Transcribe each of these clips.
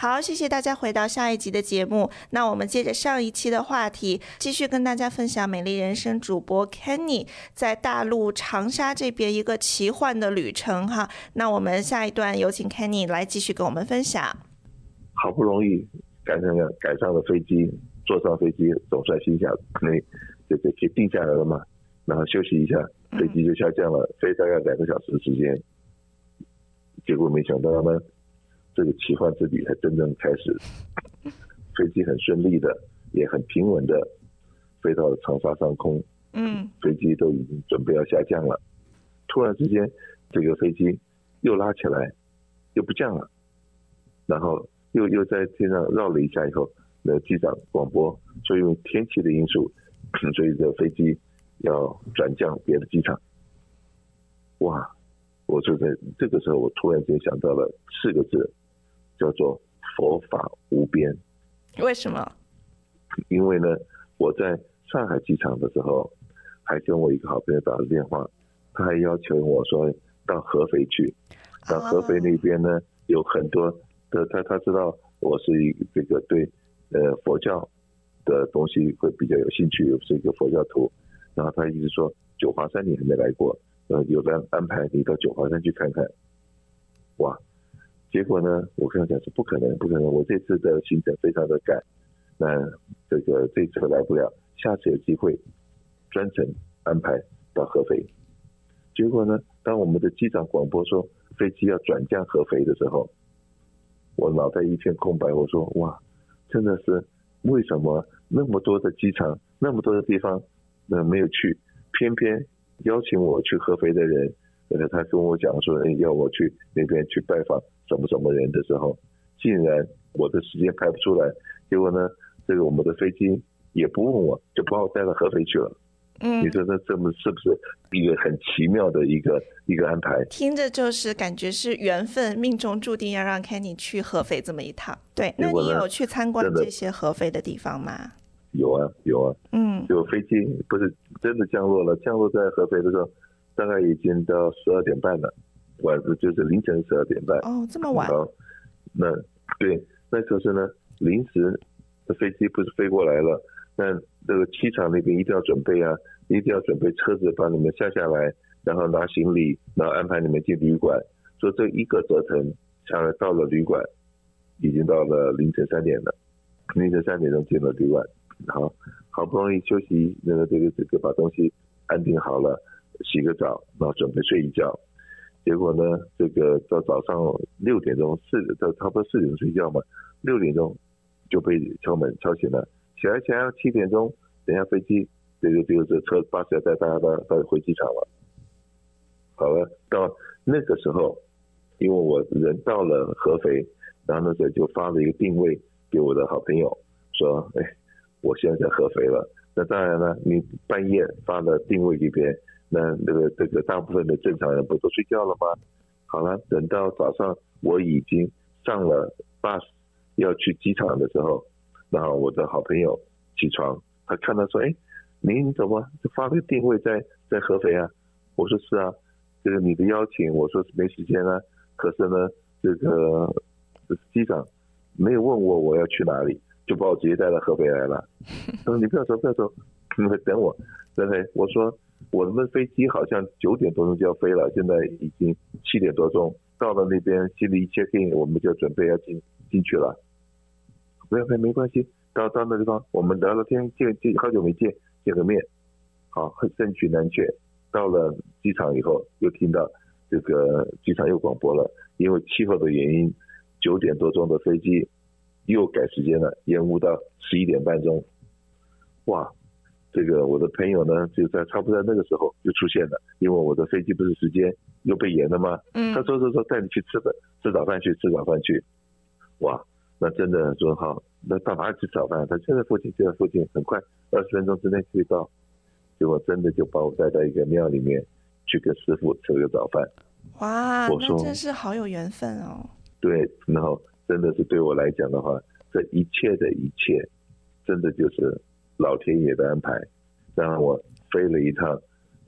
好，谢谢大家回到下一集的节目。那我们接着上一期的话题，继续跟大家分享美丽人生主播 Kenny 在大陆长沙这边一个奇幻的旅程哈。那我们下一段有请 Kenny 来继续跟我们分享。好不容易赶上了赶上了飞机，坐上飞机总算心想，可以这个可以定下来了嘛，然后休息一下，飞机就下降了，嗯、飞大概两个小时的时间。结果没想到呢。这个奇幻之旅才真正开始，飞机很顺利的，也很平稳的飞到了长沙上空。嗯，飞机都已经准备要下降了，突然之间，这个飞机又拉起来，又不降了，然后又又在天上绕了一下以后，那机长广播说因为天气的因素，所以这飞机要转降别的机场。哇！我就在这个时候，我突然间想到了四个字。叫做佛法无边，为什么？因为呢，我在上海机场的时候，还跟我一个好朋友打了电话，他还要求我说到合肥去，到合肥那边呢，有很多的他他知道我是一个这个对呃佛教的东西会比较有兴趣，是一个佛教徒，然后他一直说九华山你还没来过，呃，有的安排你到九华山去看看，哇！结果呢，我跟他讲是不可能，不可能。我这次的行程非常的赶，那这个这次来不了，下次有机会专程安排到合肥。结果呢，当我们的机长广播说飞机要转降合肥的时候，我脑袋一片空白。我说哇，真的是为什么那么多的机场，那么多的地方，那没有去，偏偏邀请我去合肥的人，呃，他跟我讲说，要我去那边去拜访。什么什么人的时候，竟然我的时间排不出来，结果呢，这个我们的飞机也不问我，就把我带到合肥去了。嗯，你说这这么是不是一个很奇妙的一个一个安排？听着就是感觉是缘分，命中注定要让 Kenny 去合肥这么一趟。对，那你有去参观这些合肥的地方吗？有啊，有啊。嗯，就飞机不是真的降落了，降落在合肥的时候，大概已经到十二点半了。晚上就是凌晨十二点半哦，这么晚。好，那对，那就是呢，临时的飞机不是飞过来了，那这个机场那边一定要准备啊，一定要准备车子把你们下下来，然后拿行李，然后安排你们进旅馆。所以这一个折腾下来到了旅馆，已经到了凌晨三点了，凌晨三点钟进了旅馆，好，好不容易休息，那个这个这个把东西安定好了，洗个澡，然后准备睡一觉。结果呢，这个到早上六点钟，四到差不多四点钟睡觉嘛，六点钟就被敲门敲醒了。起来起来，七点钟，等下飞机，这个这个这车巴士要带大家到到回机场了。好了，到那个时候，因为我人到了合肥，然后那时候就发了一个定位给我的好朋友，说，哎，我现在在合肥了。那当然了，你半夜发了定位给别人。那那个这个大部分的正常人不都睡觉了吗？好了，等到早上我已经上了 bus 要去机场的时候，然后我的好朋友起床，他看到说：“哎，您怎么发个定位在在合肥啊？”我说：“是啊，这个你的邀请，我说是没时间啊。可是呢，这个机长没有问我我要去哪里，就把我直接带到合肥来了。他说：‘你不要走，不要走，你等我。’对不对？我说。”我们的飞机好像九点多钟就要飞了，现在已经七点多钟，到了那边，行李一 check in，我们就准备要进进去了。不要飞没关系，到到那地方，我们聊聊天，见见好久没见，见个面，好，盛取难却。到了机场以后，又听到这个机场又广播了，因为气候的原因，九点多钟的飞机又改时间了，延误到十一点半钟。哇！这个我的朋友呢，就在差不多在那个时候就出现了，因为我的飞机不是时间又被延了吗？嗯，他说说说带你去吃的吃早饭去吃早饭去，哇，那真的说好，那到哪里吃早饭？他就在附近就在附近，很快二十分钟之内可以到，结果真的就把我带到一个庙里面去跟师傅吃了个早饭。哇，我说那真是好有缘分哦。对，然后真的是对我来讲的话，这一切的一切，真的就是。老天爷的安排，让我飞了一趟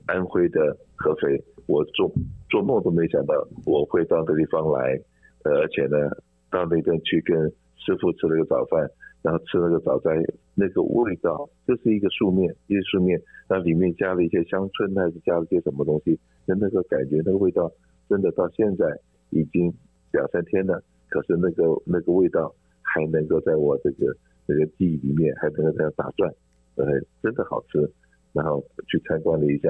安徽的合肥，我做做梦都没想到我会到这地方来，呃，而且呢，到那边去跟师傅吃了个早饭，然后吃了个早餐，那个味道，这是一个素面，一个素面，那里面加了一些香椿，还是加了些什么东西？那那个感觉，那个味道，真的到现在已经两三天了，可是那个那个味道还能够在我这个这个记忆里面，还能够在打转，呃，真的好吃。然后去参观了一下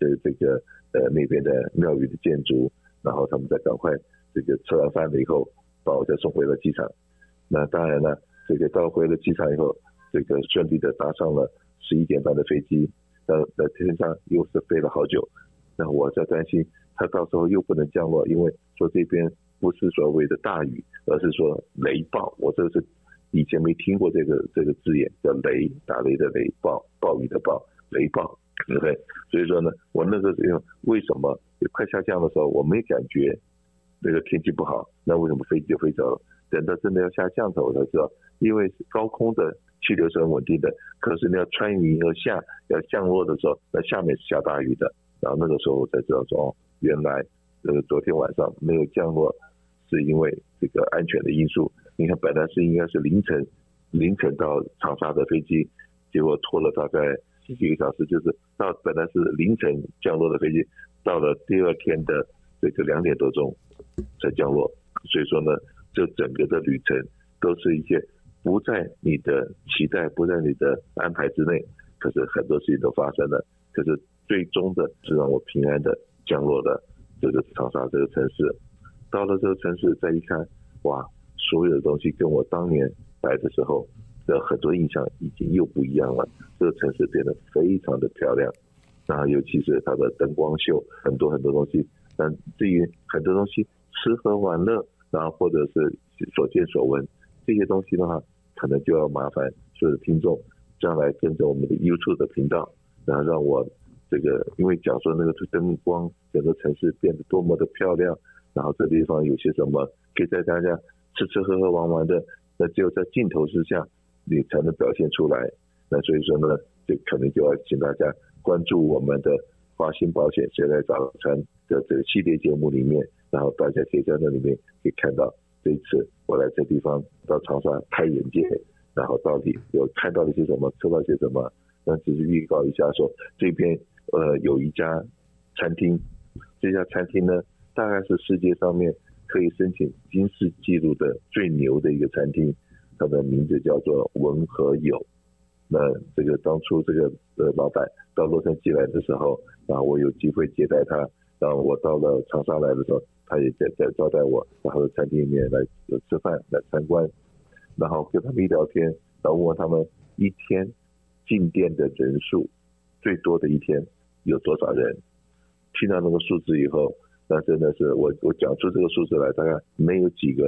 这这个呃那边的庙宇的建筑，然后他们再赶快这个吃完饭了以后，把我再送回了机场。那当然了，这个到回了机场以后，这个顺利的搭上了十一点半的飞机，呃，在天上又是飞了好久。那我在担心他到时候又不能降落，因为说这边不是所谓的大雨，而是说雷暴。我这是以前没听过这个这个字眼，叫雷，打雷的雷，暴，暴雨的暴。雷暴，对不对？所以说呢，我那个时候为什么快下降的时候，我没感觉那个天气不好，那为什么飞机就飞走了？等到真的要下降的时候，我才知道，因为高空的气流是很稳定的，可是你要穿云而下，要降落的时候，那下面是下大雨的。然后那个时候我才知道说，原来这个昨天晚上没有降落，是因为这个安全的因素。你看，本来是应该是凌晨凌晨到长沙的飞机，结果拖了大概。十几个小时，就是到本来是凌晨降落的飞机，到了第二天的这个两点多钟才降落。所以说呢，这整个的旅程都是一些不在你的期待、不在你的安排之内，可是很多事情都发生了。可是最终的是让我平安的降落了这个长沙这个城市。到了这个城市再一看，哇，所有的东西跟我当年来的时候。的很多印象已经又不一样了，这个城市变得非常的漂亮，那尤其是它的灯光秀，很多很多东西。但至于很多东西吃喝玩乐，然后或者是所见所闻这些东西的话，可能就要麻烦所有的听众将来跟着我们的 YouTube 的频道，然后让我这个，因为讲说那个灯光，整个城市变得多么的漂亮，然后这地方有些什么可以在大家吃吃喝喝玩玩的，那只有在镜头之下。你才能表现出来，那所以说呢，就可能就要请大家关注我们的华鑫保险谁来早餐的这个系列节目里面，然后大家可以在那里面可以看到这一次我来这地方到长沙开眼界，然后到底有看到了些什么，吃到些什么，那只是预告一下说这边呃有一家餐厅，这家餐厅呢大概是世界上面可以申请金氏纪录的最牛的一个餐厅。它的名字叫做文和友，那这个当初这个呃老板到洛杉矶来的时候，然后我有机会接待他，然后我到了长沙来的时候，他也在在招待我，然后餐厅里面来吃饭来参观，然后跟他们一聊天，然后问他们一天进店的人数最多的一天有多少人，听到那个数字以后，那真的是我我讲出这个数字来，大概没有几个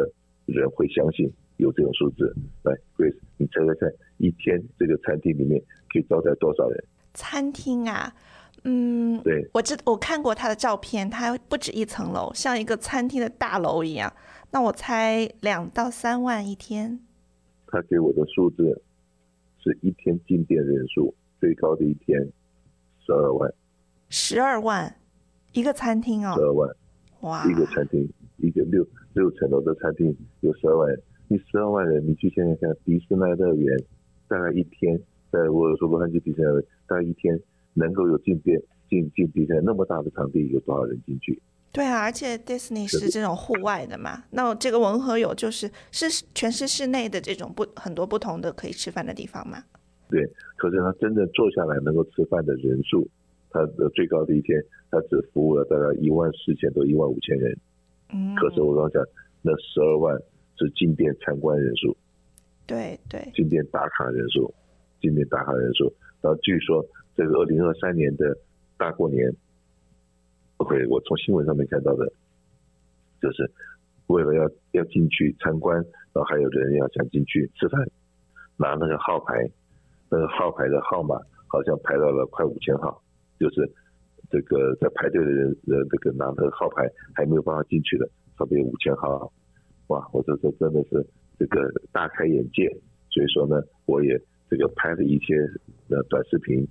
人会相信。有这种数字，来，Grace，你猜猜看，一天这个餐厅里面可以招待多少人？餐厅啊，嗯，对，我知我看过他的照片，它不止一层楼，像一个餐厅的大楼一样。那我猜两到三万一天。他给我的数字是一天进店人数最高的一天十二万。十二万一个餐厅哦。十二万，哇！一个餐厅，一个六六层楼的餐厅有十二万人。你十二万人，你去想想看，迪士尼乐园大概一天，在我说洛杉矶迪士尼乐园，大概一天能够有进店进进迪士尼那么大的场地，有多少人进去？对啊，而且迪士尼是这种户外的嘛，那这个文和友就是是全是室内的这种不很多不同的可以吃饭的地方嘛。对，可是他真正坐下来能够吃饭的人数，他的最高的一天，他只服务了大概一万四千多一万五千人。嗯。可是我刚讲那十二万。是进店参观人数，对对，进店打卡人数，进店打卡人数。然后据说这个二零二三年的大过年，OK，我从新闻上面看到的，就是为了要要进去参观，然后还有人要想进去吃饭，拿那个号牌，那个号牌的号码好像排到了快五千号，就是这个在排队的人呃，这个拿那个号牌还没有办法进去的，差不多有五千号。哇，我这这真的是这个大开眼界，所以说呢，我也这个拍了一些呃短视频，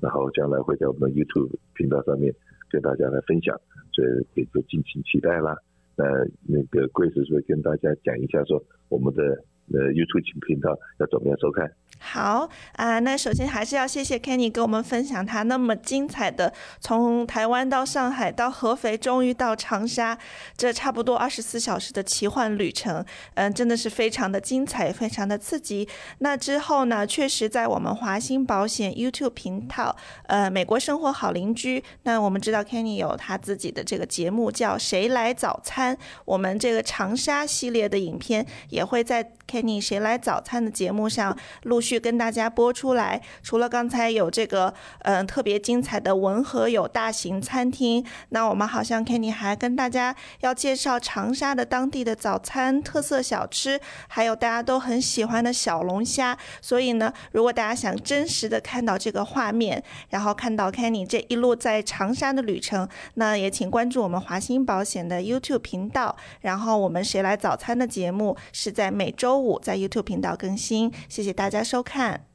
然后将来会在我们 YouTube 频道上面跟大家来分享，所以也就敬请期待啦。呃，那个 Grace 会跟大家讲一下，说我们的呃 YouTube 频道要怎么样收看。好啊，那首先还是要谢谢 Kenny 跟我们分享他那么精彩的从台湾到上海到合肥，终于到长沙，这差不多二十四小时的奇幻旅程，嗯，真的是非常的精彩，非常的刺激。那之后呢，确实在我们华兴保险 YouTube 频道，呃，美国生活好邻居，那我们知道 Kenny 有他自己的这个节目叫《谁来早餐》，我们这个长沙系列的影片也会在 K《你谁来早餐》的节目上陆续。跟大家播出来。除了刚才有这个嗯、特别精彩的文和友大型餐厅，那我们好像 Kenny 还跟大家要介绍长沙的当地的早餐特色小吃，还有大家都很喜欢的小龙虾。所以呢，如果大家想真实的看到这个画面，然后看到 Kenny 这一路在长沙的旅程，那也请关注我们华兴保险的 YouTube 频道。然后我们谁来早餐的节目是在每周在 YouTube 频道更新。谢谢大家收。看。